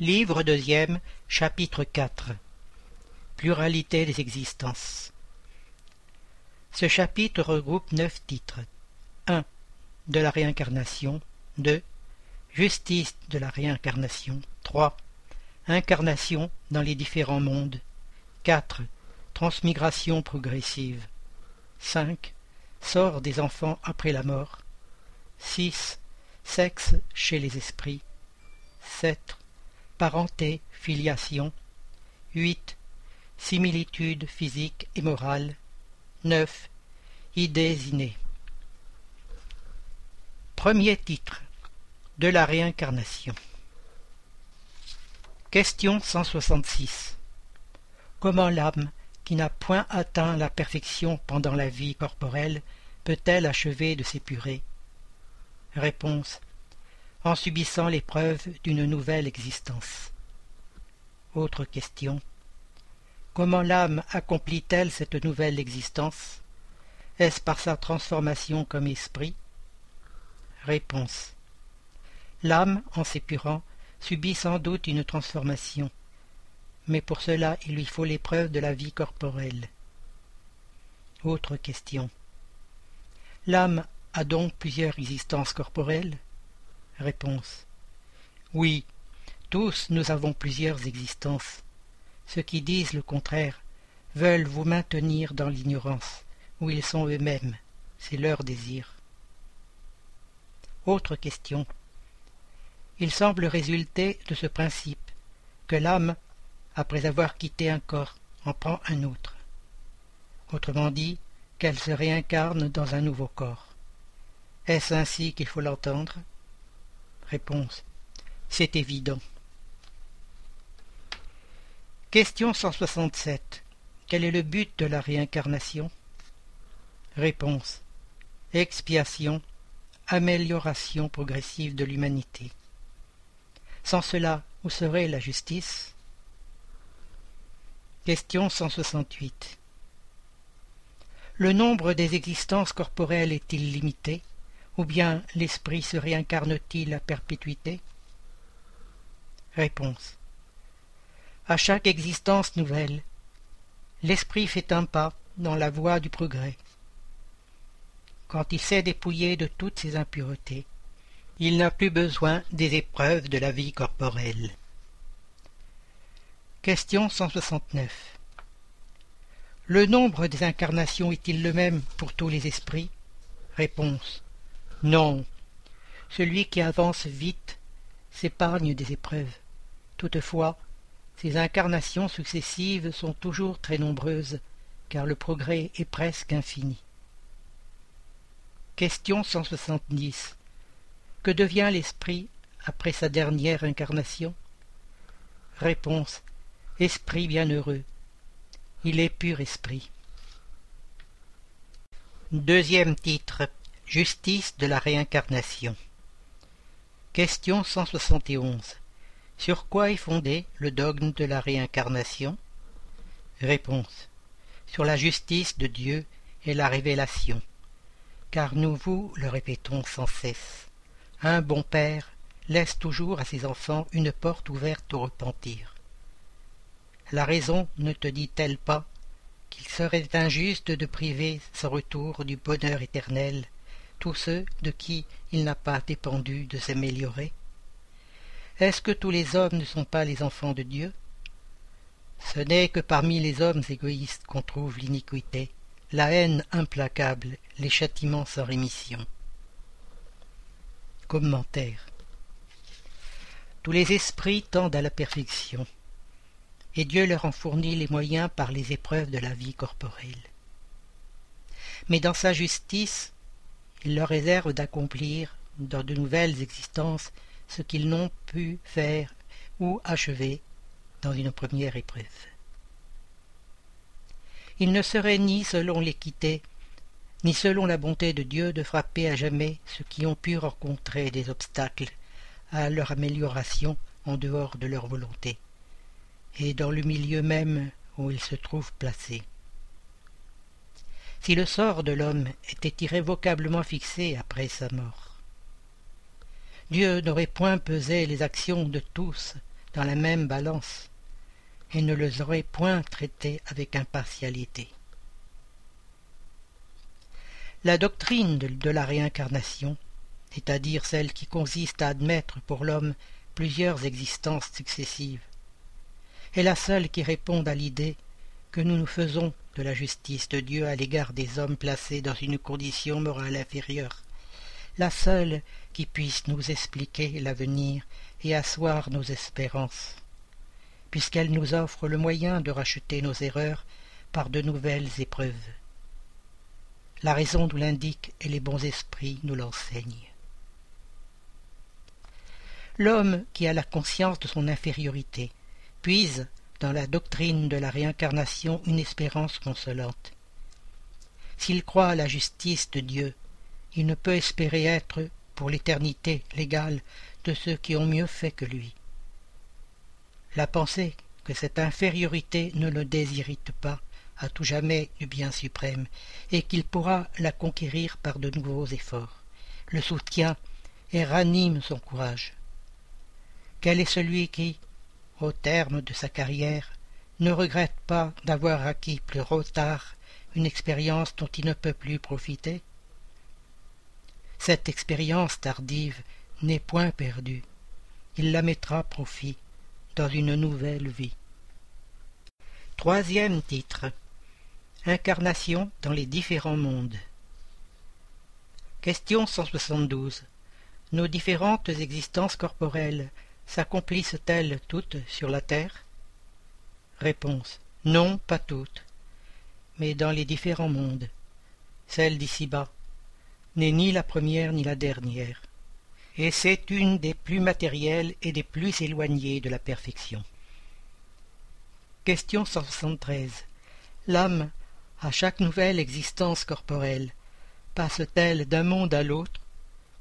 Livre deuxième, chapitre 4 Pluralité des existences Ce chapitre regroupe neuf titres. 1. De la réincarnation. 2. Justice de la réincarnation. 3. Incarnation dans les différents mondes. 4. Transmigration progressive. 5. Sort des enfants après la mort. 6. Sexe chez les esprits. 7 parenté, filiation. 8. Similitude physique et morale. 9. Idées innées. Premier titre. De la réincarnation. Question 166. Comment l'âme, qui n'a point atteint la perfection pendant la vie corporelle, peut-elle achever de s'épurer? Réponse en subissant l'épreuve d'une nouvelle existence. Autre question. Comment l'âme accomplit-elle cette nouvelle existence? Est-ce par sa transformation comme esprit? Réponse. L'âme, en s'épurant, subit sans doute une transformation, mais pour cela il lui faut l'épreuve de la vie corporelle. Autre question. L'âme a donc plusieurs existences corporelles? Réponse. Oui, tous nous avons plusieurs existences. Ceux qui disent le contraire veulent vous maintenir dans l'ignorance, où ils sont eux-mêmes, c'est leur désir. Autre question. Il semble résulter de ce principe que l'âme, après avoir quitté un corps, en prend un autre. Autrement dit, qu'elle se réincarne dans un nouveau corps. Est-ce ainsi qu'il faut l'entendre? Réponse. C'est évident. Question 167. Quel est le but de la réincarnation? Réponse. Expiation, amélioration progressive de l'humanité. Sans cela, où serait la justice? Question 168. Le nombre des existences corporelles est-il limité? Ou bien l'esprit se réincarne-t-il à perpétuité? Réponse. À chaque existence nouvelle, l'esprit fait un pas dans la voie du progrès. Quand il s'est dépouillé de toutes ses impuretés, il n'a plus besoin des épreuves de la vie corporelle. Question 169. Le nombre des incarnations est-il le même pour tous les esprits? Réponse. Non. Celui qui avance vite s'épargne des épreuves. Toutefois, ces incarnations successives sont toujours très nombreuses, car le progrès est presque infini. Question 170. Que devient l'esprit après sa dernière incarnation? Réponse. Esprit bienheureux. Il est pur esprit. Deuxième titre. Justice de la réincarnation. Question 171. Sur quoi est fondé le dogme de la réincarnation? Réponse. Sur la justice de Dieu et la révélation. Car nous vous le répétons sans cesse. Un bon père laisse toujours à ses enfants une porte ouverte au repentir. La raison ne te dit-elle pas qu'il serait injuste de priver ce retour du bonheur éternel tous ceux de qui il n'a pas dépendu de s'améliorer? Est-ce que tous les hommes ne sont pas les enfants de Dieu? Ce n'est que parmi les hommes égoïstes qu'on trouve l'iniquité, la haine implacable, les châtiments sans rémission. Commentaire Tous les esprits tendent à la perfection, et Dieu leur en fournit les moyens par les épreuves de la vie corporelle. Mais dans sa justice, il leur réserve d'accomplir dans de nouvelles existences ce qu'ils n'ont pu faire ou achever dans une première épreuve. Il ne serait ni selon l'équité, ni selon la bonté de Dieu de frapper à jamais ceux qui ont pu rencontrer des obstacles à leur amélioration en dehors de leur volonté, et dans le milieu même où ils se trouvent placés. Si le sort de l'homme était irrévocablement fixé après sa mort. Dieu n'aurait point pesé les actions de tous dans la même balance et ne les aurait point traités avec impartialité. La doctrine de, la réincarnation, c'est-à-dire celle qui consiste à admettre pour l'homme plusieurs existences successives, est la seule qui réponde à l'idée que nous nous faisons de la justice de Dieu à l'égard des hommes placés dans une condition morale inférieure, la seule qui puisse nous expliquer l'avenir et asseoir nos espérances, puisqu'elle nous offre le moyen de racheter nos erreurs par de nouvelles épreuves. La raison nous l'indique et les bons esprits nous l'enseignent. L'homme qui a la conscience de son infériorité puise dans la doctrine de la réincarnation une espérance consolante. S'il croit à la justice de Dieu, il ne peut espérer être, pour l'éternité, l'égal de ceux qui ont mieux fait que lui. La pensée que cette infériorité ne le désirite pas à tout jamais du bien suprême, et qu'il pourra la conquérir par de nouveaux efforts, le soutient et ranime son courage. Quel est celui qui, au terme de sa carrière, ne regrette pas d'avoir acquis plus tard une expérience dont il ne peut plus profiter Cette expérience tardive n'est point perdue. Il la mettra à profit dans une nouvelle vie. Troisième titre Incarnation dans les différents mondes. Question 172. Nos différentes existences corporelles s'accomplissent-elles toutes sur la terre? Réponse. Non, pas toutes, mais dans les différents mondes. Celle d'ici-bas n'est ni la première ni la dernière, et c'est une des plus matérielles et des plus éloignées de la perfection. Question 173. L'âme à chaque nouvelle existence corporelle, passe-t-elle d'un monde à l'autre,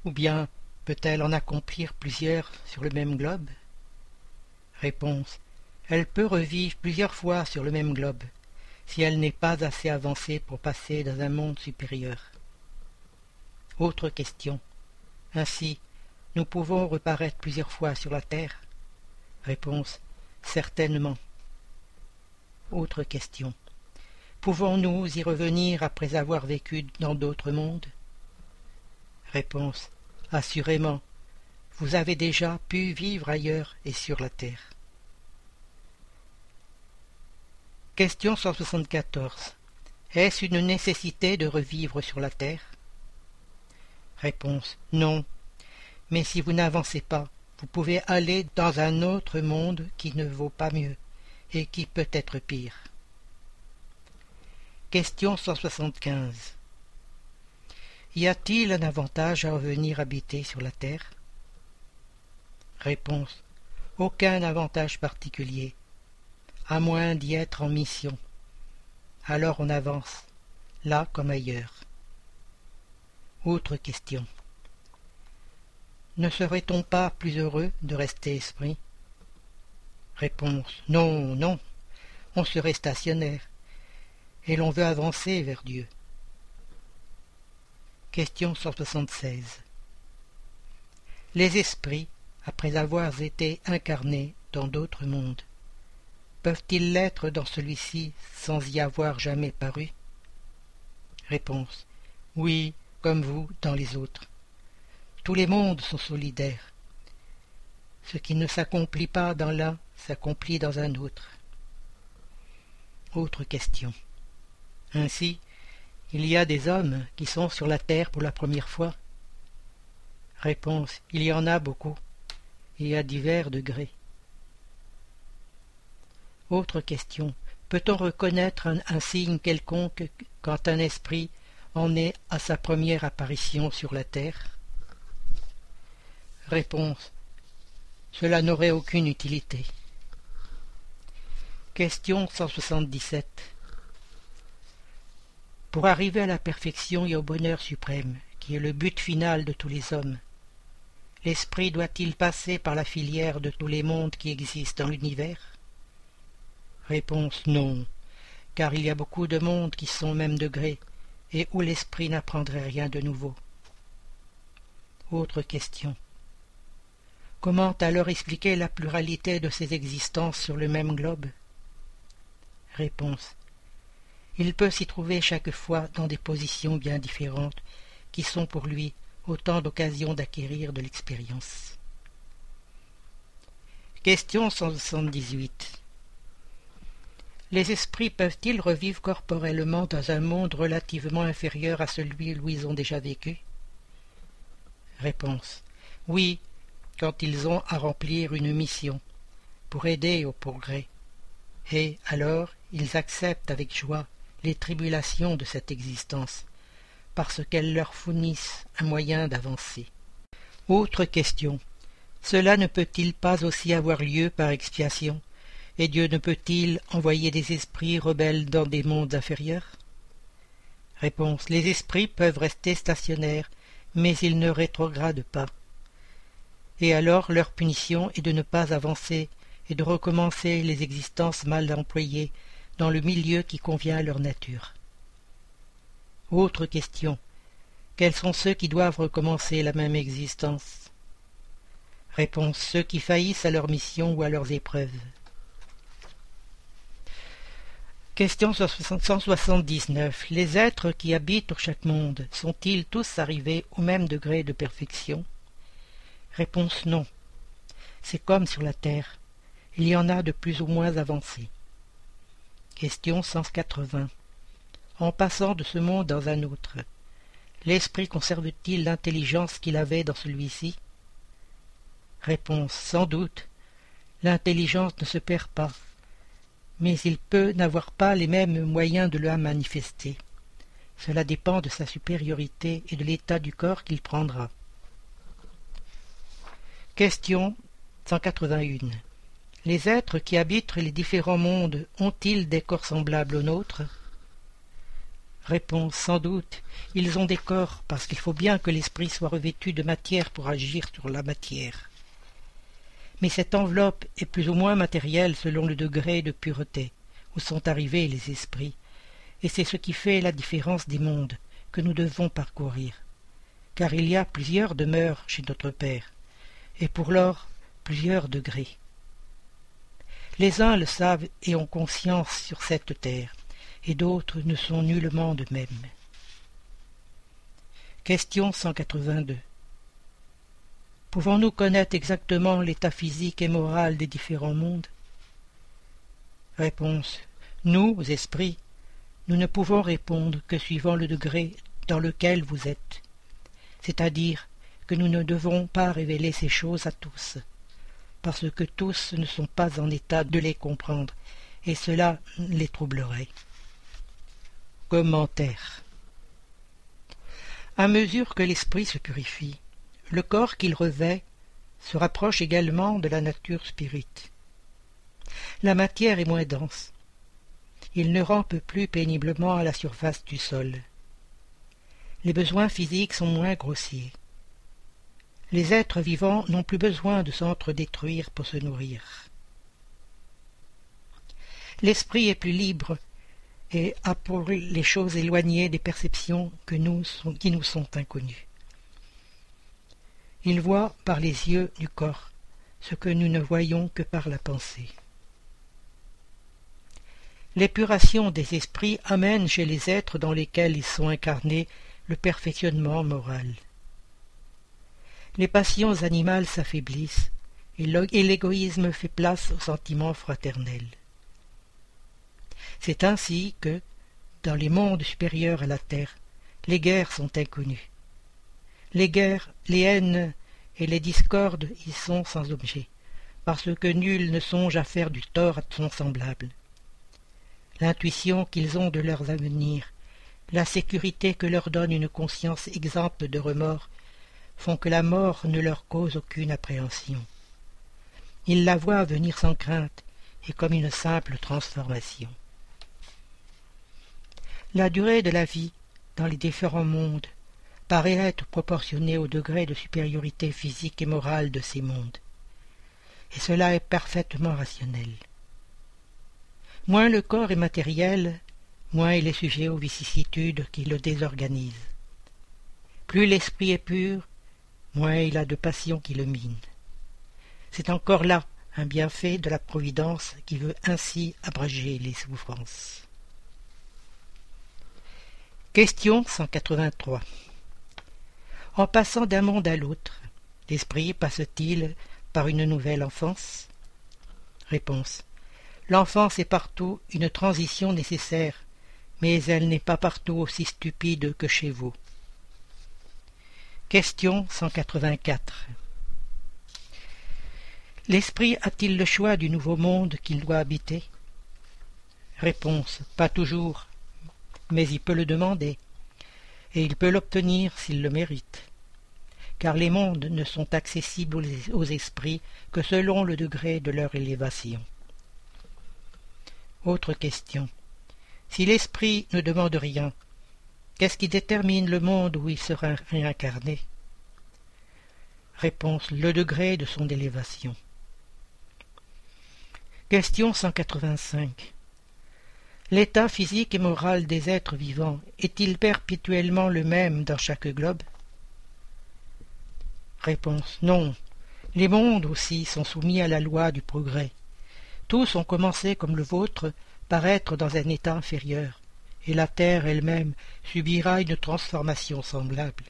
ou bien peut-elle en accomplir plusieurs sur le même globe? Réponse. Elle peut revivre plusieurs fois sur le même globe, si elle n'est pas assez avancée pour passer dans un monde supérieur. Autre question. Ainsi, nous pouvons reparaître plusieurs fois sur la Terre? Réponse. Certainement. Autre question. Pouvons-nous y revenir après avoir vécu dans d'autres mondes? Réponse. Assurément. Vous avez déjà pu vivre ailleurs et sur la terre. Question 174. Est-ce une nécessité de revivre sur la terre? Réponse. Non. Mais si vous n'avancez pas, vous pouvez aller dans un autre monde qui ne vaut pas mieux et qui peut être pire. Question 175. Y a-t-il un avantage à revenir habiter sur la terre? Réponse. Aucun avantage particulier, à moins d'y être en mission. Alors on avance, là comme ailleurs. Autre question. Ne serait-on pas plus heureux de rester esprit? Réponse. Non, non, on serait stationnaire et l'on veut avancer vers Dieu. Question 176. Les esprits, après avoir été incarnés dans d'autres mondes, peuvent-ils l'être dans celui-ci sans y avoir jamais paru? Réponse. Oui, comme vous dans les autres. Tous les mondes sont solidaires. Ce qui ne s'accomplit pas dans l'un s'accomplit dans un autre. Autre question. Ainsi, il y a des hommes qui sont sur la terre pour la première fois. Réponse. Il y en a beaucoup, et à divers degrés. Autre question. Peut-on reconnaître un, signe quelconque quand un esprit en est à sa première apparition sur la terre? Réponse. Cela n'aurait aucune utilité. Question 177. Pour arriver à la perfection et au bonheur suprême, qui est le but final de tous les hommes, l'esprit doit-il passer par la filière de tous les mondes qui existent dans l'univers? Réponse non, car il y a beaucoup de mondes qui sont au même degré, et où l'esprit n'apprendrait rien de nouveau. Autre question. Comment alors expliquer la pluralité de ces existences sur le même globe? Réponse. Il peut s'y trouver chaque fois dans des positions bien différentes, qui sont pour lui autant d'occasions d'acquérir de l'expérience. Question 178 Les esprits peuvent-ils revivre corporellement dans un monde relativement inférieur à celui où ils ont déjà vécu? Réponse Oui, quand ils ont à remplir une mission, pour aider au progrès. Et alors ils acceptent avec joie les tribulations de cette existence, parce qu'elles leur fournissent un moyen d'avancer. Autre question. Cela ne peut-il pas aussi avoir lieu par expiation Et Dieu ne peut-il envoyer des esprits rebelles dans des mondes inférieurs? Réponse. Les esprits peuvent rester stationnaires, mais ils ne rétrogradent pas. Et alors leur punition est de ne pas avancer et de recommencer les existences mal employées dans le milieu qui convient à leur nature. Autre question. Quels sont ceux qui doivent recommencer la même existence? Réponse. Ceux qui faillissent à leur mission ou à leurs épreuves. Question 179. Les êtres qui habitent chaque monde sont-ils tous arrivés au même degré de perfection? Réponse non. C'est comme sur la terre. Il y en a de plus ou moins avancés. Question 180. En passant de ce monde dans un autre, l'esprit conserve-t-il l'intelligence qu'il avait dans celui-ci? Réponse sans doute. L'intelligence ne se perd pas, mais il peut n'avoir pas les mêmes moyens de la manifester. Cela dépend de sa supériorité et de l'état du corps qu'il prendra. Question 181. Les êtres qui habitent les différents mondes ont-ils des corps semblables aux nôtres? Réponse sans doute. Ils ont des corps parce qu'il faut bien que l'esprit soit revêtu de matière pour agir sur la matière. Mais cette enveloppe est plus ou moins matérielle selon le degré de pureté où sont arrivés les esprits, et c'est ce qui fait la différence des mondes que nous devons parcourir. Car il y a plusieurs demeures chez notre Père, et pour lors plusieurs degrés. Les uns le savent et ont conscience sur cette terre, et d'autres ne sont nullement de même. Question 182 Pouvons-nous connaître exactement l'état physique et moral des différents mondes? Réponse. Nous, esprits, nous ne pouvons répondre que suivant le degré dans lequel vous êtes, c'est-à-dire que nous ne devons pas révéler ces choses à tous parce que tous ne sont pas en état de les comprendre, et cela les troublerait. Commentaire À mesure que l'esprit se purifie, le corps qu'il revêt se rapproche également de la nature spirite. La matière est moins dense. Il ne rampe plus péniblement à la surface du sol. Les besoins physiques sont moins grossiers. Les êtres vivants n'ont plus besoin de s'entre-détruire pour se nourrir. L'esprit est plus libre et a pour les choses éloignées des perceptions qui nous sont inconnues. Il voit par les yeux du corps ce que nous ne voyons que par la pensée. L'épuration des esprits amène chez les êtres dans lesquels ils sont incarnés le perfectionnement moral les passions animales s'affaiblissent et l'égoïsme fait place au sentiment fraternel. C'est ainsi que, dans les mondes supérieurs à la terre, les guerres sont inconnues. Les guerres, les haines et les discordes y sont sans objet, parce que nul ne songe à faire du tort à son semblable. L'intuition qu'ils ont de leurs avenirs, la sécurité que leur donne une conscience exempte de remords font que la mort ne leur cause aucune appréhension. Ils la voient venir sans crainte et comme une simple transformation. La durée de la vie dans les différents mondes paraît être proportionnée au degré de supériorité physique et morale de ces mondes, et cela est parfaitement rationnel. Moins le corps est matériel, moins il est sujet aux vicissitudes qui le désorganisent. Plus l'esprit est pur, moins il a de passions qui le minent. C'est encore là un bienfait de la Providence qui veut ainsi abréger les souffrances. Question 183 En passant d'un monde à l'autre, l'esprit passe-t-il par une nouvelle enfance? Réponse L'enfance est partout une transition nécessaire, mais elle n'est pas partout aussi stupide que chez vous. Question 184 L'esprit a-t-il le choix du nouveau monde qu'il doit habiter? Réponse Pas toujours, mais il peut le demander, et il peut l'obtenir s'il le mérite, car les mondes ne sont accessibles aux esprits que selon le degré de leur élévation. Autre question. Si l'esprit ne demande rien, qu'est-ce qui détermine le monde où il sera réincarné? Réponse. Le degré de son élévation. Question 185. L'état physique et moral des êtres vivants est-il perpétuellement le même dans chaque globe? Réponse. Non. Les mondes aussi sont soumis à la loi du progrès. Tous ont commencé comme le vôtre par être dans un état inférieur, et la terre elle-même subira une transformation semblable.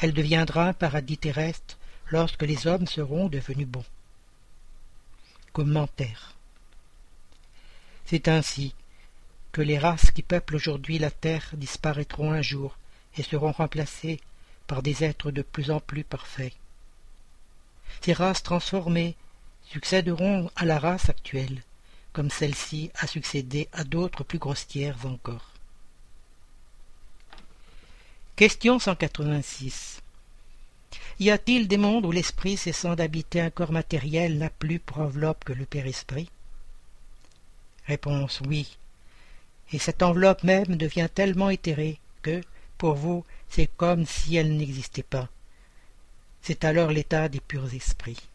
Elle deviendra un paradis terrestre lorsque les hommes seront devenus bons. Commentaire C'est ainsi que les races qui peuplent aujourd'hui la terre disparaîtront un jour et seront remplacées par des êtres de plus en plus parfaits. Ces races transformées succéderont à la race actuelle, comme celle-ci a succédé à d'autres plus grossières encore. Question 186. Y a-t-il des mondes où l'esprit cessant d'habiter un corps matériel n'a plus pour enveloppe que le Père-Esprit Réponse oui. Et cette enveloppe même devient tellement éthérée que, pour vous, c'est comme si elle n'existait pas. C'est alors l'état des purs esprits.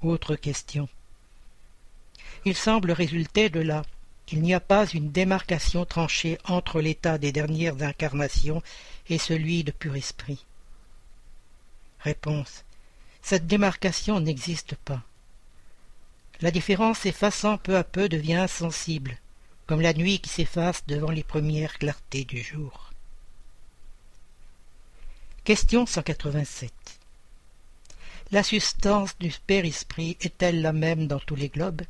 Autre question. Il semble résulter de là qu'il n'y a pas une démarcation tranchée entre l'état des dernières incarnations et celui de pur esprit. Réponse. Cette démarcation n'existe pas. La différence s'effaçant peu à peu devient insensible, comme la nuit qui s'efface devant les premières clartés du jour. Question 187 la substance du Père-Esprit est-elle la même dans tous les globes?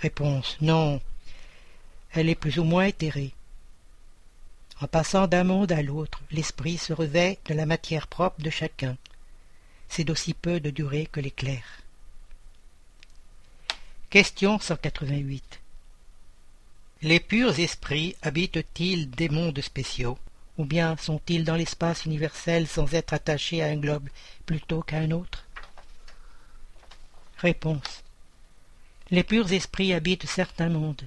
Réponse non. Elle est plus ou moins éthérée. En passant d'un monde à l'autre, l'esprit se revêt de la matière propre de chacun. C'est d'aussi peu de durée que l'éclair. Question 188 Les purs esprits habitent-ils des mondes spéciaux ou bien sont-ils dans l'espace universel sans être attachés à un globe plutôt qu'à un autre? Réponse. Les purs esprits habitent certains mondes,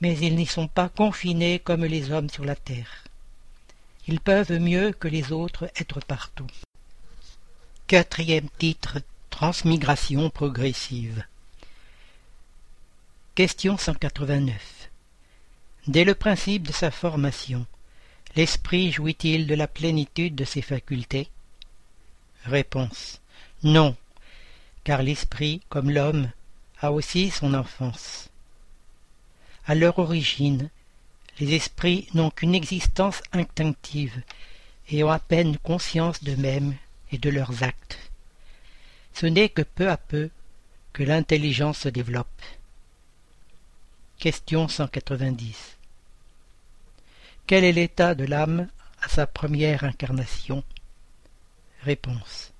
mais ils n'y sont pas confinés comme les hommes sur la terre. Ils peuvent mieux que les autres être partout. Quatrième titre Transmigration progressive. Question 189. Dès le principe de sa formation, L'esprit jouit-il de la plénitude de ses facultés? Réponse. Non, car l'esprit, comme l'homme, a aussi son enfance. À leur origine, les esprits n'ont qu'une existence instinctive et ont à peine conscience d'eux-mêmes et de leurs actes. Ce n'est que peu à peu que l'intelligence se développe. Question 190 quel est l'état de l'âme à sa première incarnation? Réponse.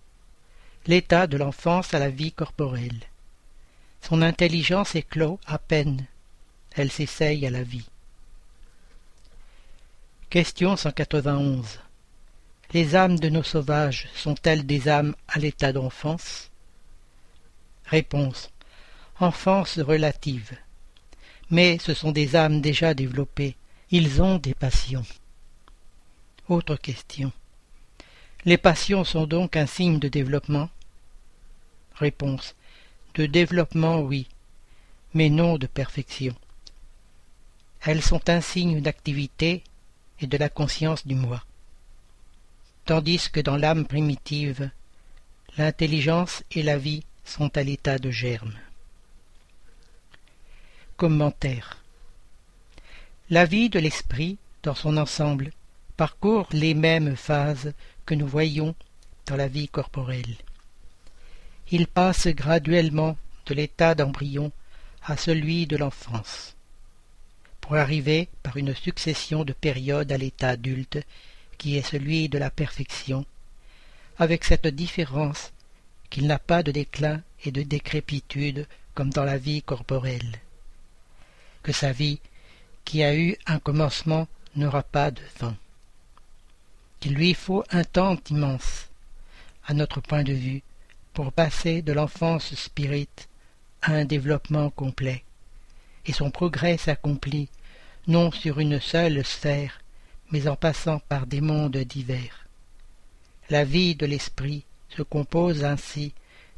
L'état de l'enfance à la vie corporelle. Son intelligence éclot à peine. Elle s'essaye à la vie. Question 191. Les âmes de nos sauvages sont-elles des âmes à l'état d'enfance? Réponse. Enfance relative. Mais ce sont des âmes déjà développées, ils ont des passions. Autre question. Les passions sont donc un signe de développement? Réponse. De développement, oui, mais non de perfection. Elles sont un signe d'activité et de la conscience du moi. Tandis que dans l'âme primitive, l'intelligence et la vie sont à l'état de germe. Commentaire La vie de l'esprit, dans son ensemble, parcourt les mêmes phases que nous voyons dans la vie corporelle. Il passe graduellement de l'état d'embryon à celui de l'enfance, pour arriver par une succession de périodes à l'état adulte qui est celui de la perfection, avec cette différence qu'il n'a pas de déclin et de décrépitude comme dans la vie corporelle, que sa vie, qui a eu un commencement, n'aura pas de fin, qu'il lui faut un temps immense, à notre point de vue, pour passer de l'enfance spirite à un développement complet, et son progrès s'accomplit non sur une seule sphère, mais en passant par des mondes divers. La vie de l'esprit se compose ainsi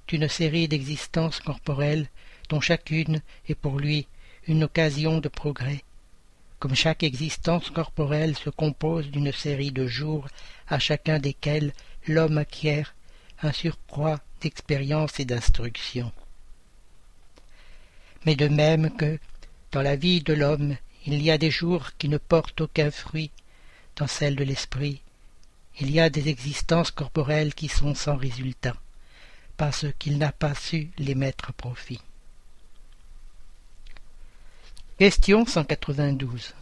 d'une série d'existences corporelles dont chacune est pour lui une occasion de progrès, comme chaque existence corporelle se compose d'une série de jours à chacun desquels l'homme acquiert un surcroît d'expérience et d'instruction. Mais de même que, dans la vie de l'homme, il y a des jours qui ne portent aucun fruit, dans celle de l'esprit, il y a des existences corporelles qui sont sans résultat, parce qu'il n'a pas su les mettre à profit. Question 192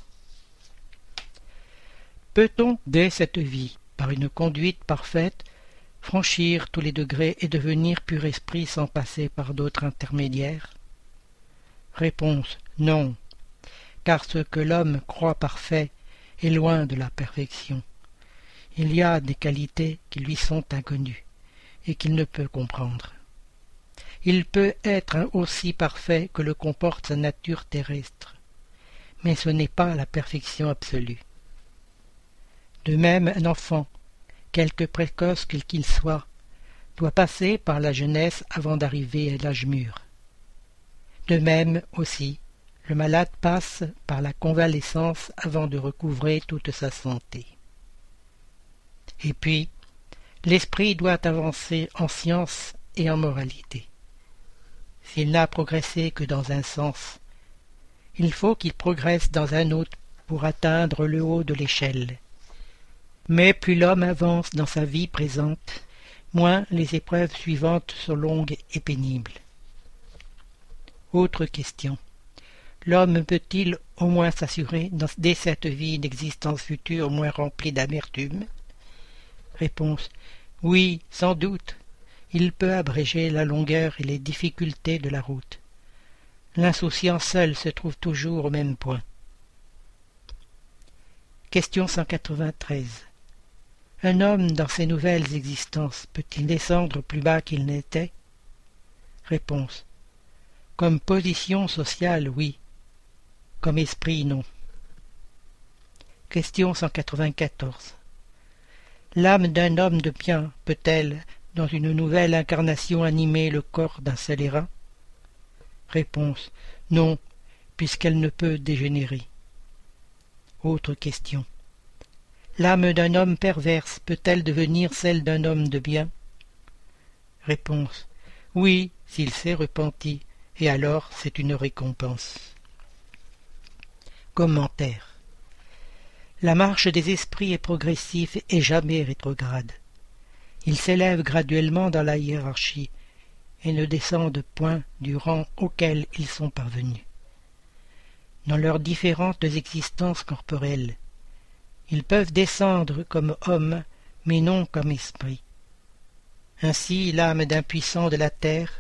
Peut-on, dès cette vie, par une conduite parfaite, franchir tous les degrés et devenir pur esprit sans passer par d'autres intermédiaires Réponse non, car ce que l'homme croit parfait est loin de la perfection. Il y a des qualités qui lui sont inconnues et qu'il ne peut comprendre. Il peut être aussi parfait que le comporte sa nature terrestre, mais ce n'est pas la perfection absolue. De même, un enfant, quelque précoce qu'il soit, doit passer par la jeunesse avant d'arriver à l'âge mûr. De même aussi, le malade passe par la convalescence avant de recouvrer toute sa santé. Et puis, l'esprit doit avancer en science et en moralité. S'il n'a progressé que dans un sens, il faut qu'il progresse dans un autre pour atteindre le haut de l'échelle. Mais plus l'homme avance dans sa vie présente, moins les épreuves suivantes sont longues et pénibles. Autre question. L'homme peut-il au moins s'assurer, dès cette vie, d'existence future moins remplie d'amertume? Réponse. Oui, sans doute. Il peut abréger la longueur et les difficultés de la route. L'insouciant seul se trouve toujours au même point. Question 193. Un homme dans ses nouvelles existences peut-il descendre plus bas qu'il n'était? Réponse. Comme position sociale, oui. Comme esprit, non. Question 194. L'âme d'un homme de bien peut-elle, dans une nouvelle incarnation, animer le corps d'un scélérat Réponse Non, puisqu'elle ne peut dégénérer. Autre question. L'âme d'un homme perverse peut-elle devenir celle d'un homme de bien? Réponse Oui, s'il s'est repenti, et alors c'est une récompense. Commentaire la marche des esprits est progressive et jamais rétrograde. Ils s'élèvent graduellement dans la hiérarchie et ne descendent point du rang auquel ils sont parvenus. Dans leurs différentes existences corporelles, ils peuvent descendre comme hommes, mais non comme esprits. Ainsi l'âme d'un puissant de la terre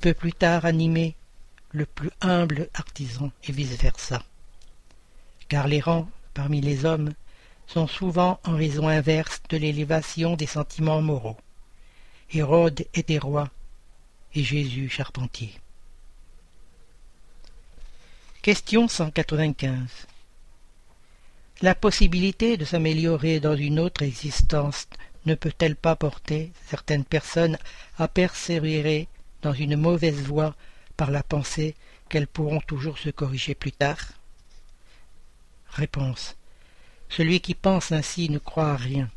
peut plus tard animer le plus humble artisan et vice-versa. Car les rangs parmi les hommes sont souvent en raison inverse de l'élévation des sentiments moraux. Hérode était roi et Jésus charpentier. Question 195 La possibilité de s'améliorer dans une autre existence ne peut-elle pas porter certaines personnes à persévérer dans une mauvaise voie par la pensée qu'elles pourront toujours se corriger plus tard? Réponse. Celui qui pense ainsi ne croit à rien,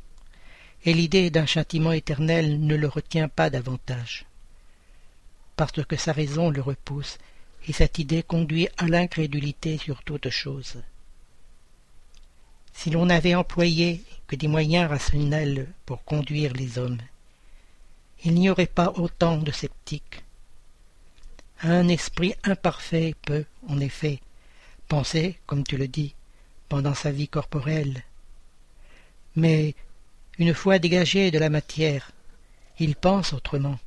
et l'idée d'un châtiment éternel ne le retient pas davantage. Parce que sa raison le repousse, et cette idée conduit à l'incrédulité sur toute chose. Si l'on n'avait employé que des moyens rationnels pour conduire les hommes, il n'y aurait pas autant de sceptiques. Un esprit imparfait peut, en effet, penser, comme tu le dis, pendant sa vie corporelle. Mais, une fois dégagé de la matière, il pense autrement,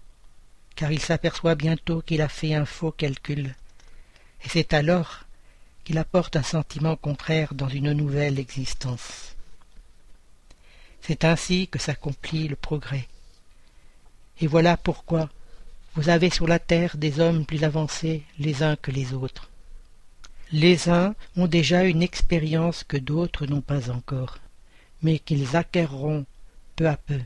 car il s'aperçoit bientôt qu'il a fait un faux calcul, et c'est alors qu'il apporte un sentiment contraire dans une nouvelle existence. C'est ainsi que s'accomplit le progrès. Et voilà pourquoi vous avez sur la terre des hommes plus avancés les uns que les autres. Les uns ont déjà une expérience que d'autres n'ont pas encore, mais qu'ils acquerront peu à peu.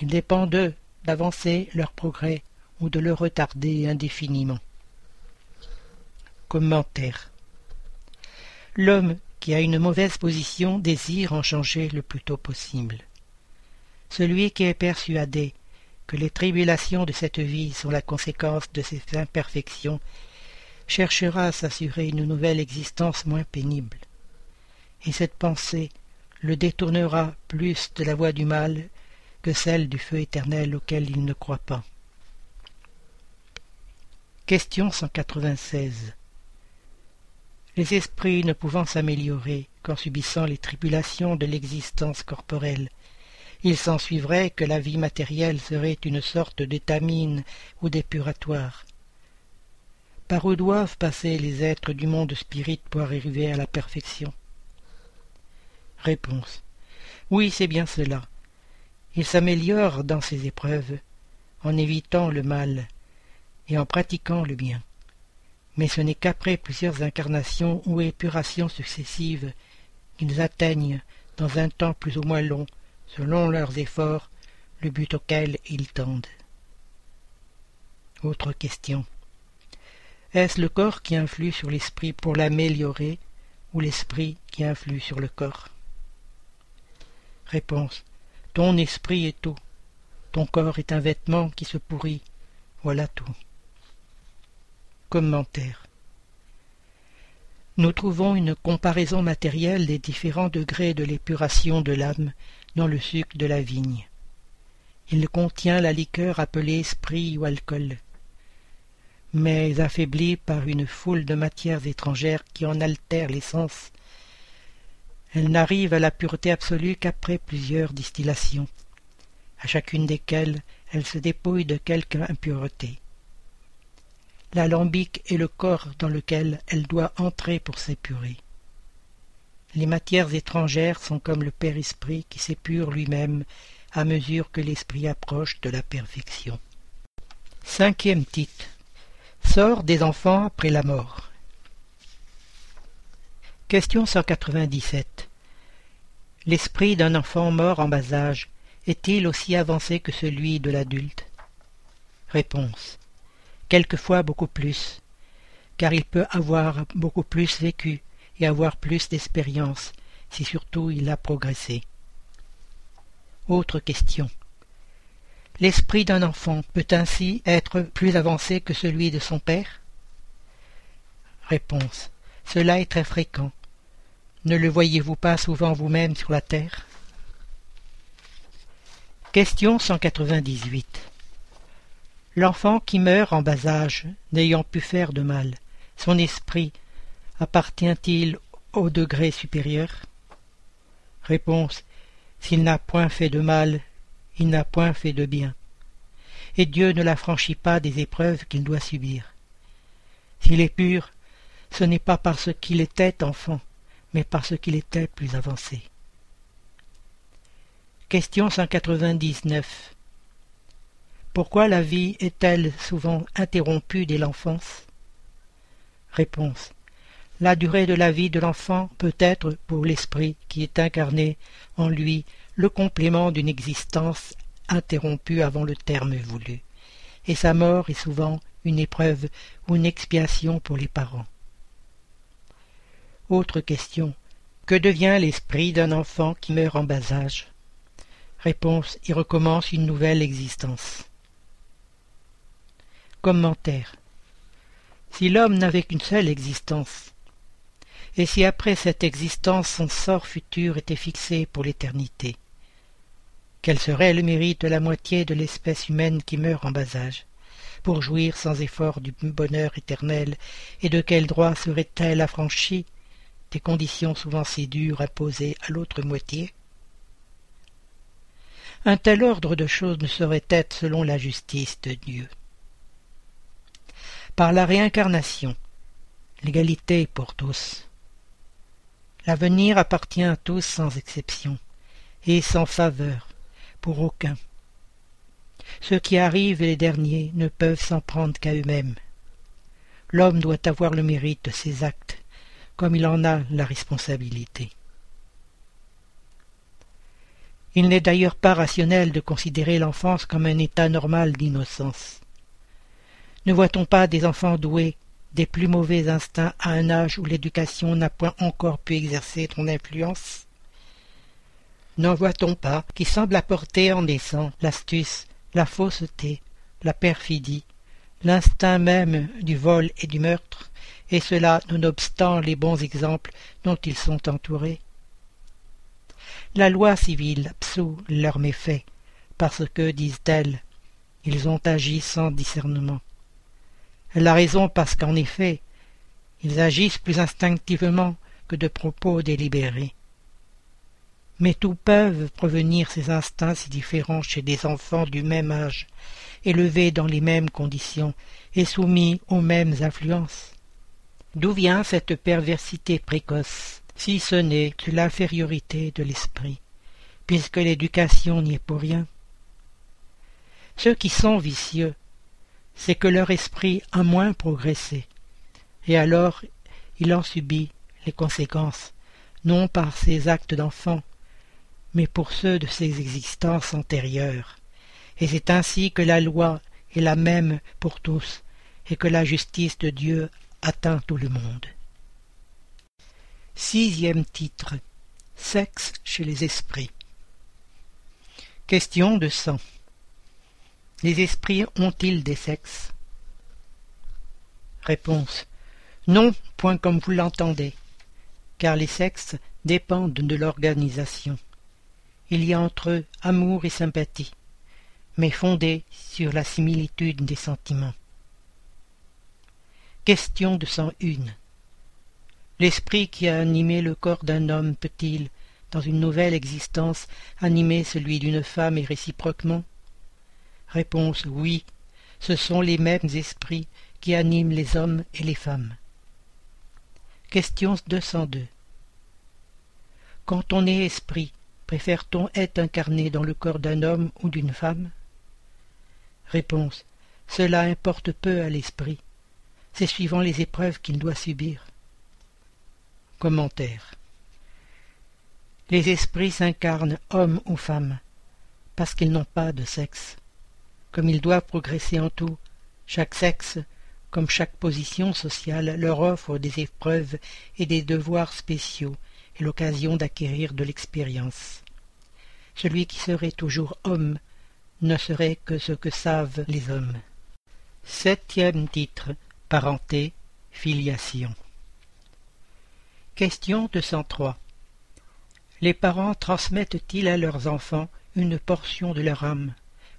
Il dépend d'eux d'avancer leur progrès ou de le retarder indéfiniment. Commentaire L'homme qui a une mauvaise position désire en changer le plus tôt possible. Celui qui est persuadé que les tribulations de cette vie sont la conséquence de ses imperfections cherchera à s'assurer une nouvelle existence moins pénible. Et cette pensée le détournera plus de la voie du mal que celle du feu éternel auquel il ne croit pas. Question 196 les esprits ne pouvant s'améliorer qu'en subissant les tribulations de l'existence corporelle. Il s'ensuivrait que la vie matérielle serait une sorte d'étamine ou d'épuratoire. Par où doivent passer les êtres du monde spirit pour arriver à la perfection Réponse. Oui, c'est bien cela. Ils s'améliorent dans ces épreuves, en évitant le mal et en pratiquant le bien mais ce n'est qu'après plusieurs incarnations ou épurations successives qu'ils atteignent, dans un temps plus ou moins long, selon leurs efforts, le but auquel ils tendent. Autre question. Est-ce le corps qui influe sur l'esprit pour l'améliorer ou l'esprit qui influe sur le corps? Réponse. Ton esprit est tout. Ton corps est un vêtement qui se pourrit. Voilà tout. Nous trouvons une comparaison matérielle des différents degrés de l'épuration de l'âme dans le sucre de la vigne. Il contient la liqueur appelée esprit ou alcool, mais affaiblie par une foule de matières étrangères qui en altèrent l'essence. Elle n'arrive à la pureté absolue qu'après plusieurs distillations, à chacune desquelles elle se dépouille de quelque impureté l'alambic est le corps dans lequel elle doit entrer pour s'épurer. Les matières étrangères sont comme le Père Esprit qui s'épure lui-même à mesure que l'Esprit approche de la perfection. Cinquième titre. Sort des enfants après la mort. Question 197. L'esprit d'un enfant mort en bas âge est-il aussi avancé que celui de l'adulte? Réponse quelquefois beaucoup plus, car il peut avoir beaucoup plus vécu et avoir plus d'expérience, si surtout il a progressé. Autre question. L'esprit d'un enfant peut ainsi être plus avancé que celui de son père? Réponse. Cela est très fréquent. Ne le voyez-vous pas souvent vous-même sur la terre? Question 198. L'enfant qui meurt en bas âge, n'ayant pu faire de mal, son esprit appartient-il au degré supérieur? Réponse. S'il n'a point fait de mal, il n'a point fait de bien. Et Dieu ne l'affranchit pas des épreuves qu'il doit subir. S'il est pur, ce n'est pas parce qu'il était enfant, mais parce qu'il était plus avancé. Question 199. Pourquoi la vie est-elle souvent interrompue dès l'enfance? Réponse. La durée de la vie de l'enfant peut être, pour l'esprit qui est incarné en lui, le complément d'une existence interrompue avant le terme voulu, et sa mort est souvent une épreuve ou une expiation pour les parents. Autre question. Que devient l'esprit d'un enfant qui meurt en bas âge? Réponse Il recommence une nouvelle existence. Commentaire. Si l'homme n'avait qu'une seule existence, et si après cette existence son sort futur était fixé pour l'éternité, quel serait le mérite de la moitié de l'espèce humaine qui meurt en bas âge, pour jouir sans effort du bonheur éternel, et de quel droit serait-elle affranchie des conditions souvent si dures imposées à l'autre moitié? Un tel ordre de choses ne saurait être selon la justice de Dieu. Par la réincarnation, l'égalité pour tous. L'avenir appartient à tous sans exception, et sans faveur, pour aucun. Ceux qui arrivent les derniers ne peuvent s'en prendre qu'à eux-mêmes. L'homme doit avoir le mérite de ses actes, comme il en a la responsabilité. Il n'est d'ailleurs pas rationnel de considérer l'enfance comme un état normal d'innocence. Ne voit-on pas des enfants doués des plus mauvais instincts à un âge où l'éducation n'a point encore pu exercer son influence? N'en voit-on pas qui semblent apporter en naissant l'astuce, la fausseté, la perfidie, l'instinct même du vol et du meurtre, et cela nonobstant les bons exemples dont ils sont entourés? La loi civile absout leurs méfaits, parce que, disent-elles, ils ont agi sans discernement. Elle a raison parce qu'en effet, ils agissent plus instinctivement que de propos délibérés. Mais d'où peuvent provenir ces instincts si différents chez des enfants du même âge, élevés dans les mêmes conditions et soumis aux mêmes influences? D'où vient cette perversité précoce, si ce n'est que l'infériorité de l'esprit, puisque l'éducation n'y est pour rien? Ceux qui sont vicieux, c'est que leur esprit a moins progressé, et alors il en subit les conséquences, non par ses actes d'enfant, mais pour ceux de ses existences antérieures. Et c'est ainsi que la loi est la même pour tous, et que la justice de Dieu atteint tout le monde. Sixième titre. Sexe chez les esprits. Question de sang. Les esprits ont-ils des sexes? Réponse. Non, point comme vous l'entendez, car les sexes dépendent de l'organisation il y a entre eux amour et sympathie, mais fondés sur la similitude des sentiments. Question de cent une. L'esprit qui a animé le corps d'un homme peut-il, dans une nouvelle existence, animer celui d'une femme et réciproquement? Réponse oui, ce sont les mêmes esprits qui animent les hommes et les femmes. Question 202. Quand on est esprit, Préfère-t-on être incarné dans le corps d'un homme ou d'une femme? Réponse. Cela importe peu à l'esprit. C'est suivant les épreuves qu'il doit subir. Commentaire. Les esprits s'incarnent hommes ou femmes, parce qu'ils n'ont pas de sexe. Comme ils doivent progresser en tout, chaque sexe, comme chaque position sociale, leur offre des épreuves et des devoirs spéciaux et l'occasion d'acquérir de l'expérience. Celui qui serait toujours homme ne serait que ce que savent les hommes. Septième titre Parenté, filiation. Question 203. Les parents transmettent-ils à leurs enfants une portion de leur âme,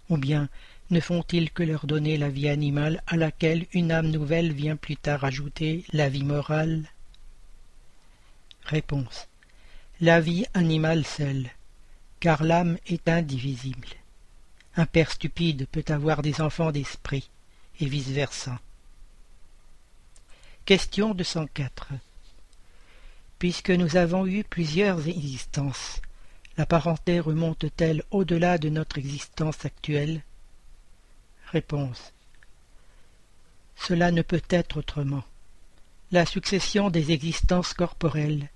ou bien ne font-ils que leur donner la vie animale à laquelle une âme nouvelle vient plus tard ajouter la vie morale? Réponse. La vie animale seule, car l'âme est indivisible. Un père stupide peut avoir des enfants d'esprit, et vice-versa. Question 204 Puisque nous avons eu plusieurs existences, la parenté remonte-t-elle au-delà de notre existence actuelle? Réponse Cela ne peut être autrement. La succession des existences corporelles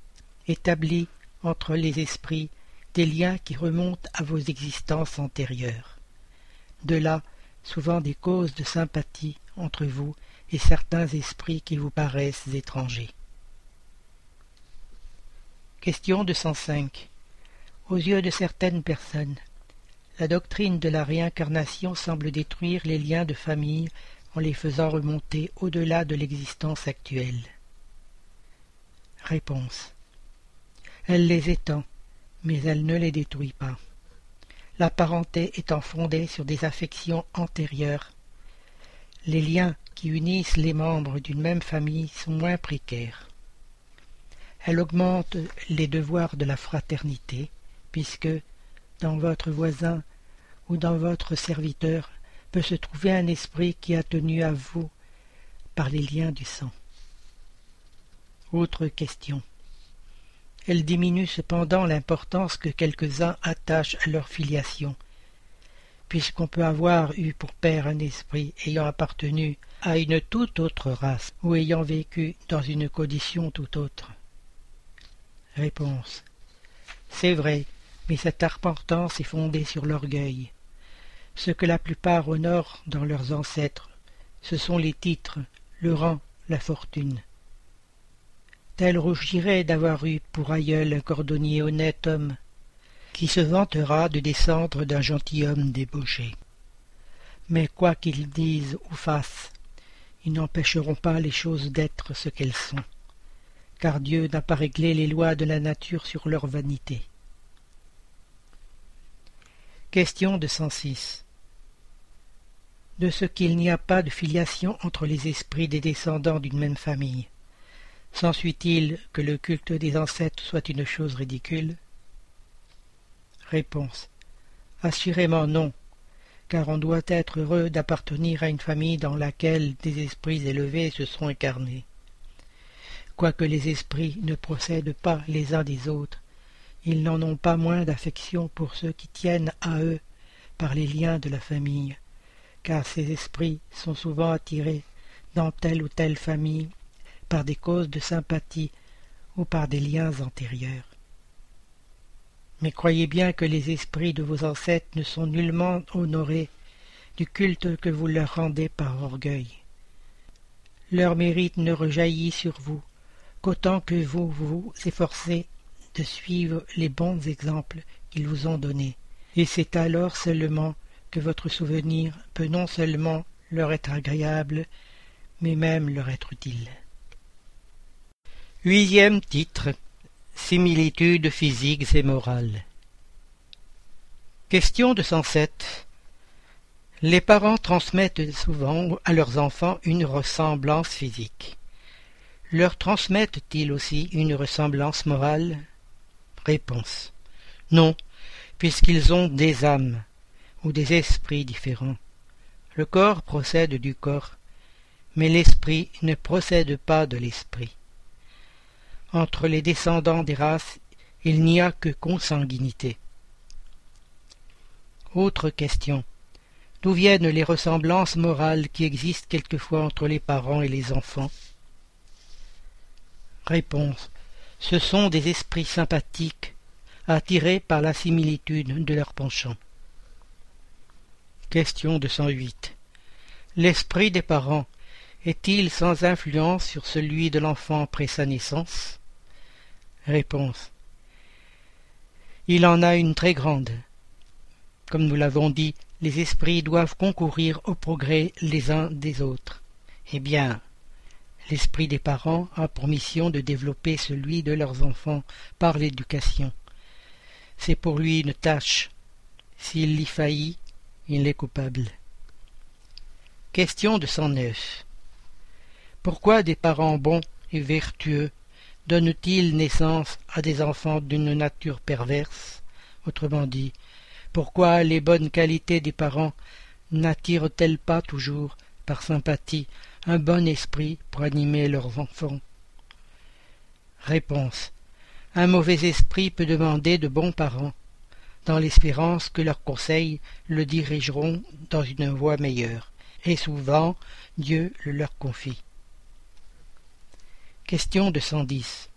établit entre les esprits des liens qui remontent à vos existences antérieures. De là, souvent des causes de sympathie entre vous et certains esprits qui vous paraissent étrangers. Question 205. Aux yeux de certaines personnes, la doctrine de la réincarnation semble détruire les liens de famille en les faisant remonter au-delà de l'existence actuelle. Réponse. Elle les étend, mais elle ne les détruit pas. La parenté étant fondée sur des affections antérieures, les liens qui unissent les membres d'une même famille sont moins précaires. Elle augmente les devoirs de la fraternité, puisque, dans votre voisin ou dans votre serviteur, peut se trouver un esprit qui a tenu à vous par les liens du sang. Autre question. Elle diminue cependant l'importance que quelques-uns attachent à leur filiation, puisqu'on peut avoir eu pour père un esprit ayant appartenu à une toute autre race ou ayant vécu dans une condition tout autre. Réponse. C'est vrai, mais cette importance est fondée sur l'orgueil. Ce que la plupart honorent dans leurs ancêtres, ce sont les titres, le rang, la fortune. Tel rougirait d'avoir eu pour aïeul un cordonnier honnête homme, qui se vantera de descendre d'un gentilhomme débauché. Mais quoi qu'ils disent ou fassent, ils n'empêcheront pas les choses d'être ce qu'elles sont car Dieu n'a pas réglé les lois de la nature sur leur vanité. Question de 106 De ce qu'il n'y a pas de filiation entre les esprits des descendants d'une même famille, s'ensuit-il que le culte des ancêtres soit une chose ridicule? Réponse. Assurément non, car on doit être heureux d'appartenir à une famille dans laquelle des esprits élevés se sont incarnés. Quoique les esprits ne procèdent pas les uns des autres, ils n'en ont pas moins d'affection pour ceux qui tiennent à eux par les liens de la famille, car ces esprits sont souvent attirés dans telle ou telle famille par des causes de sympathie ou par des liens antérieurs. Mais croyez bien que les esprits de vos ancêtres ne sont nullement honorés du culte que vous leur rendez par orgueil. Leur mérite ne rejaillit sur vous qu'autant que vous vous efforcez de suivre les bons exemples qu'ils vous ont donnés. Et c'est alors seulement que votre souvenir peut non seulement leur être agréable, mais même leur être utile. Huitième titre Similitudes physiques et morales. Question de 107. Les parents transmettent souvent à leurs enfants une ressemblance physique leur transmettent-ils aussi une ressemblance morale? Réponse. Non, puisqu'ils ont des âmes ou des esprits différents. Le corps procède du corps, mais l'esprit ne procède pas de l'esprit. Entre les descendants des races, il n'y a que consanguinité. Autre question. D'où viennent les ressemblances morales qui existent quelquefois entre les parents et les enfants? Réponse. Ce sont des esprits sympathiques, attirés par la similitude de leur penchant. Question 208. L'esprit des parents est-il sans influence sur celui de l'enfant après sa naissance? Réponse. Il en a une très grande. Comme nous l'avons dit, les esprits doivent concourir au progrès les uns des autres. Eh bien, L'esprit des parents a pour mission de développer celui de leurs enfants par l'éducation. C'est pour lui une tâche. S'il y faillit, il est coupable. Question de 109. Pourquoi des parents bons et vertueux donnent-ils naissance à des enfants d'une nature perverse? Autrement dit, pourquoi les bonnes qualités des parents n'attirent-elles pas toujours, par sympathie, un bon esprit pour animer leurs enfants Réponse. Un mauvais esprit peut demander de bons parents, dans l'espérance que leurs conseils le dirigeront dans une voie meilleure, et souvent Dieu le leur confie. Question de 110.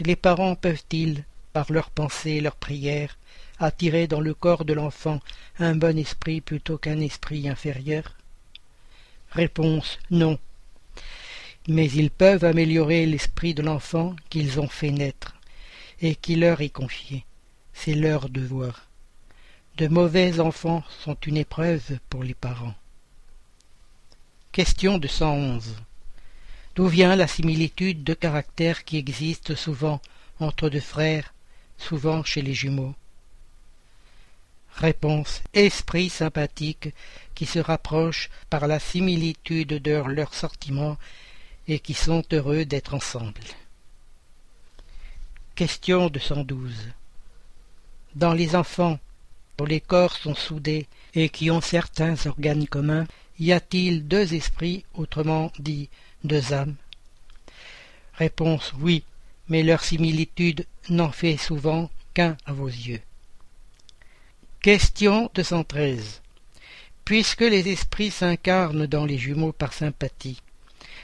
Les parents peuvent-ils, par leurs pensées et leurs prières, attirer dans le corps de l'enfant un bon esprit plutôt qu'un esprit inférieur? Réponse non. Mais ils peuvent améliorer l'esprit de l'enfant qu'ils ont fait naître et qui leur est confié. C'est leur devoir. De mauvais enfants sont une épreuve pour les parents. Question de 111. D'où vient la similitude de caractère qui existe souvent entre deux frères, souvent chez les jumeaux? Réponse esprit sympathique qui se rapprochent par la similitude de leurs sortiments et qui sont heureux d'être ensemble. Question de 112. Dans les enfants dont les corps sont soudés et qui ont certains organes communs, y a-t-il deux esprits, autrement dit deux âmes? Réponse oui, mais leur similitude n'en fait souvent qu'un à vos yeux. Question 213. Puisque les esprits s'incarnent dans les jumeaux par sympathie,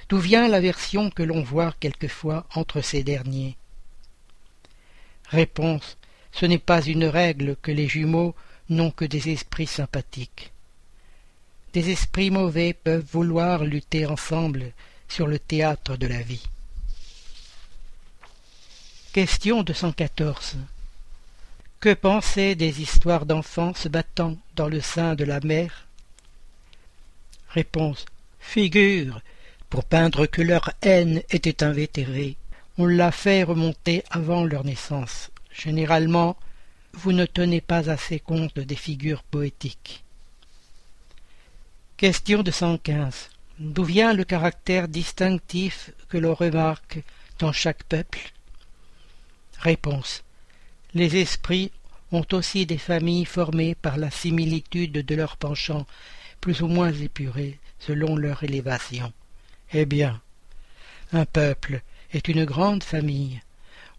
d'où vient l'aversion que l'on voit quelquefois entre ces derniers? Réponse ce n'est pas une règle que les jumeaux n'ont que des esprits sympathiques. Des esprits mauvais peuvent vouloir lutter ensemble sur le théâtre de la vie. Question 214. Que penser des histoires d'enfants se battant dans le sein de la mère Réponse. Figure, pour peindre que leur haine était invétérée, on l'a fait remonter avant leur naissance. Généralement, vous ne tenez pas assez compte des figures poétiques. Question de 115. D'où vient le caractère distinctif que l'on remarque dans chaque peuple? Réponse. Les esprits ont aussi des familles formées par la similitude de leurs penchants, plus ou moins épurés selon leur élévation. Eh bien, un peuple est une grande famille,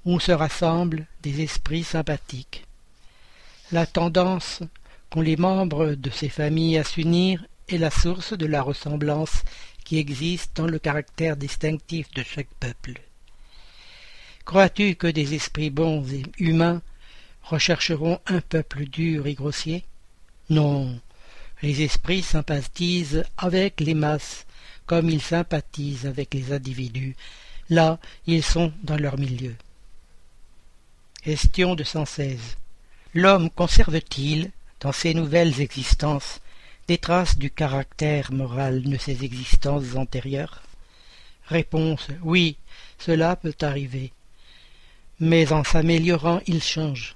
où se rassemblent des esprits sympathiques. La tendance qu'ont les membres de ces familles à s'unir est la source de la ressemblance qui existe dans le caractère distinctif de chaque peuple. Crois-tu que des esprits bons et humains rechercheront un peuple dur et grossier? Non, les esprits sympathisent avec les masses comme ils sympathisent avec les individus. Là, ils sont dans leur milieu. Question de L'homme conserve-t-il, dans ses nouvelles existences, des traces du caractère moral de ses existences antérieures? Réponse Oui, cela peut arriver. Mais en s'améliorant, il change.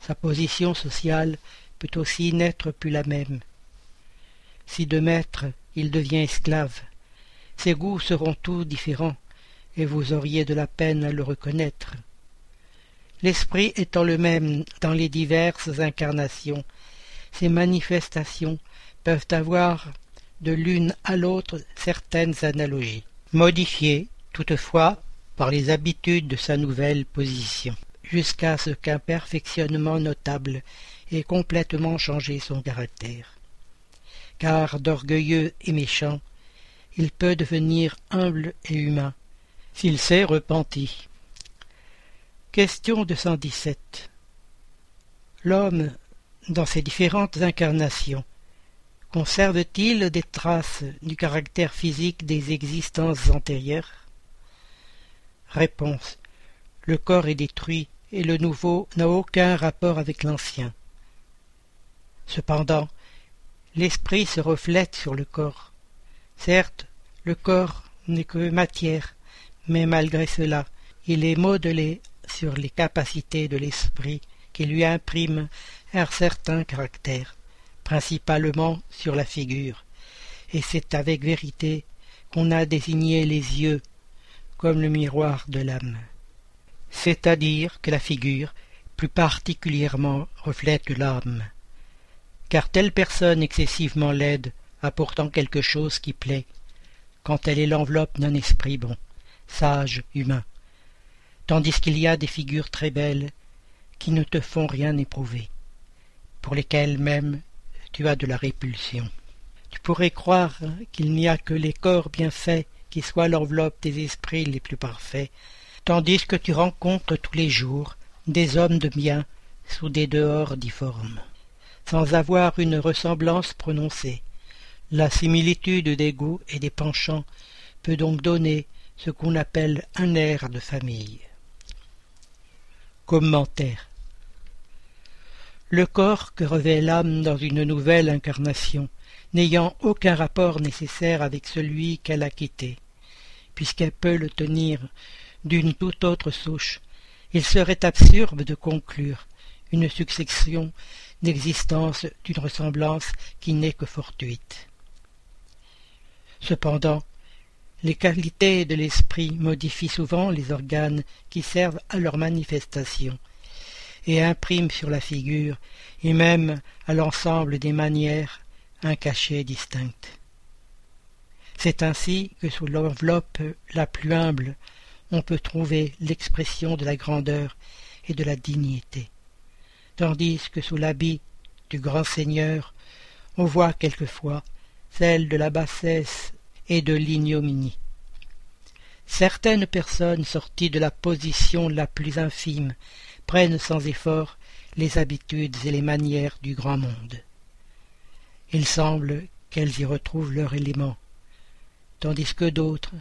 Sa position sociale peut aussi n'être plus la même. Si de maître, il devient esclave. Ses goûts seront tous différents, et vous auriez de la peine à le reconnaître l'esprit étant le même dans les diverses incarnations, ces manifestations peuvent avoir de l'une à l'autre certaines analogies, modifiées toutefois par les habitudes de sa nouvelle position, jusqu'à ce qu'un perfectionnement notable ait complètement changé son caractère. Car d'orgueilleux et méchant, il peut devenir humble et humain, s'il s'est repenti. Question 217 L'homme, dans ses différentes incarnations, conserve-t-il des traces du caractère physique des existences antérieures? Le corps est détruit et le nouveau n'a aucun rapport avec l'ancien. Cependant, l'esprit se reflète sur le corps. Certes, le corps n'est que matière, mais malgré cela, il est modelé sur les capacités de l'esprit qui lui imprime un certain caractère, principalement sur la figure, et c'est avec vérité qu'on a désigné les yeux comme le miroir de l'âme. C'est-à-dire que la figure, plus particulièrement, reflète l'âme. Car telle personne excessivement laide a pourtant quelque chose qui plaît, quand elle est l'enveloppe d'un esprit bon, sage, humain tandis qu'il y a des figures très belles qui ne te font rien éprouver, pour lesquelles même tu as de la répulsion. Tu pourrais croire qu'il n'y a que les corps bien faits qui soient l'enveloppe des esprits les plus parfaits, tandis que tu rencontres tous les jours des hommes de bien sous des dehors difformes, sans avoir une ressemblance prononcée. La similitude des goûts et des penchants peut donc donner ce qu'on appelle un air de famille. Commentaire le corps que revêt l'âme dans une nouvelle incarnation, n'ayant aucun rapport nécessaire avec celui qu'elle a quitté, puisqu'elle peut le tenir d'une toute autre souche, il serait absurde de conclure une succession d'existences d'une ressemblance qui n'est que fortuite. Cependant, les qualités de l'esprit modifient souvent les organes qui servent à leur manifestation, et impriment sur la figure et même à l'ensemble des manières un cachet distinct. C'est ainsi que sous l'enveloppe la plus humble on peut trouver l'expression de la grandeur et de la dignité, tandis que sous l'habit du grand Seigneur on voit quelquefois celle de la bassesse et de l'ignominie. Certaines personnes sorties de la position la plus infime prennent sans effort les habitudes et les manières du grand monde. Il semble qu'elles y retrouvent leur élément, tandis que d'autres,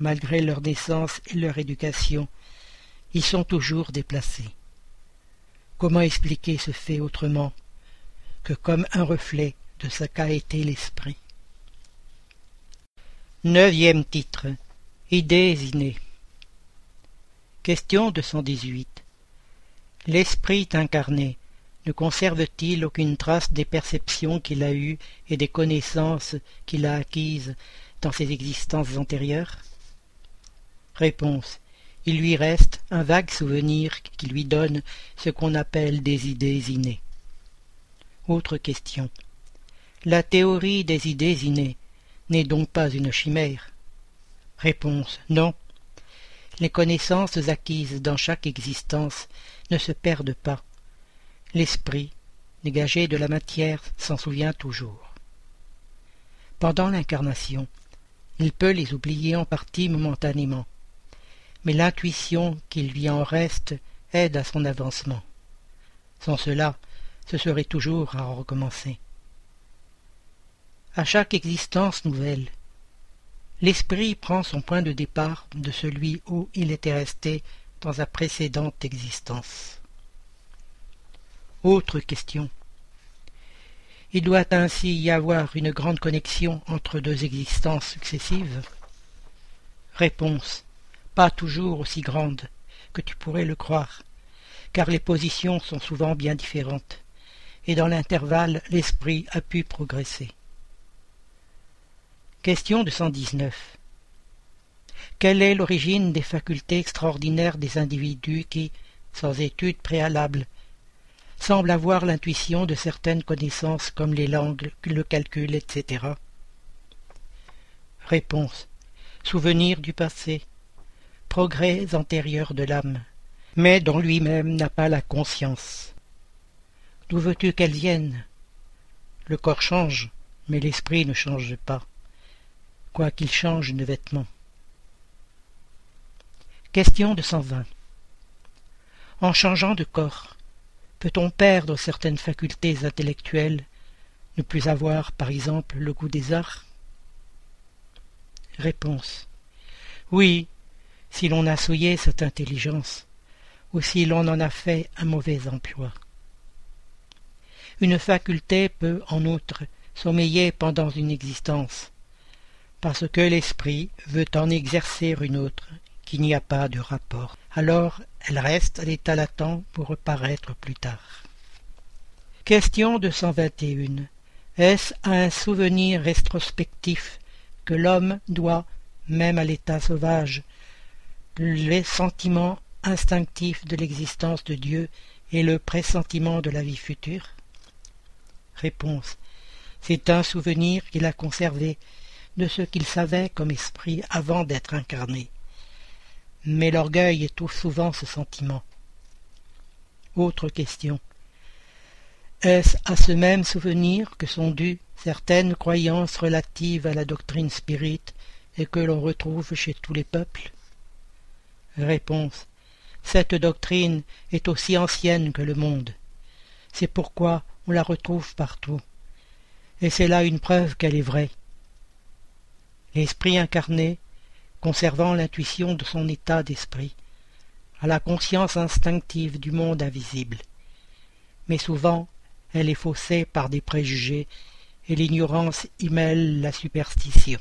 malgré leur naissance et leur éducation, y sont toujours déplacées. Comment expliquer ce fait autrement que comme un reflet de ce qu'a été l'esprit? Neuvième titre Idées innées. Question 218 L'esprit incarné ne conserve-t-il aucune trace des perceptions qu'il a eues et des connaissances qu'il a acquises dans ses existences antérieures? Réponse. Il lui reste un vague souvenir qui lui donne ce qu'on appelle des idées innées. Autre question. La théorie des idées innées n'est donc pas une chimère? Réponse. Non. Les connaissances acquises dans chaque existence ne se perdent pas. L'esprit, dégagé de la matière, s'en souvient toujours. Pendant l'incarnation, il peut les oublier en partie momentanément, mais l'intuition qu'il lui en reste aide à son avancement. Sans cela, ce serait toujours à recommencer. À chaque existence nouvelle, l'esprit prend son point de départ de celui où il était resté dans sa précédente existence. Autre question. Il doit ainsi y avoir une grande connexion entre deux existences successives Réponse. Pas toujours aussi grande que tu pourrais le croire, car les positions sont souvent bien différentes, et dans l'intervalle l'esprit a pu progresser. Question de 119. Quelle est l'origine des facultés extraordinaires des individus qui, sans études préalables, semblent avoir l'intuition de certaines connaissances comme les langues, le calcul, etc. Réponse. Souvenir du passé, progrès antérieur de l'âme, mais dont lui-même n'a pas la conscience. D'où veux-tu qu'elle vienne? Le corps change, mais l'esprit ne change pas quoiqu'il change de vêtements. Question de 120. En changeant de corps, peut-on perdre certaines facultés intellectuelles, ne plus avoir, par exemple, le goût des arts? Réponse. Oui, si l'on a souillé cette intelligence, ou si l'on en a fait un mauvais emploi. Une faculté peut, en outre, sommeiller pendant une existence, parce que l'esprit veut en exercer une autre, qu'il n'y a pas de rapport. Alors elle reste à l'état latent pour reparaître plus tard. Question 221. Est-ce à un souvenir rétrospectif que l'homme doit, même à l'état sauvage, les sentiments instinctifs de l'existence de Dieu et le pressentiment de la vie future? Réponse. C'est un souvenir qu'il a conservé de ce qu'il savait comme esprit avant d'être incarné. Mais l'orgueil étouffe souvent ce sentiment. Autre question. Est-ce à ce même souvenir que sont dues certaines croyances relatives à la doctrine spirite et que l'on retrouve chez tous les peuples? Réponse. Cette doctrine est aussi ancienne que le monde. C'est pourquoi on la retrouve partout. Et c'est là une preuve qu'elle est vraie. L'esprit incarné, conservant l'intuition de son état d'esprit, a la conscience instinctive du monde invisible. Mais souvent elle est faussée par des préjugés, et l'ignorance y mêle la superstition.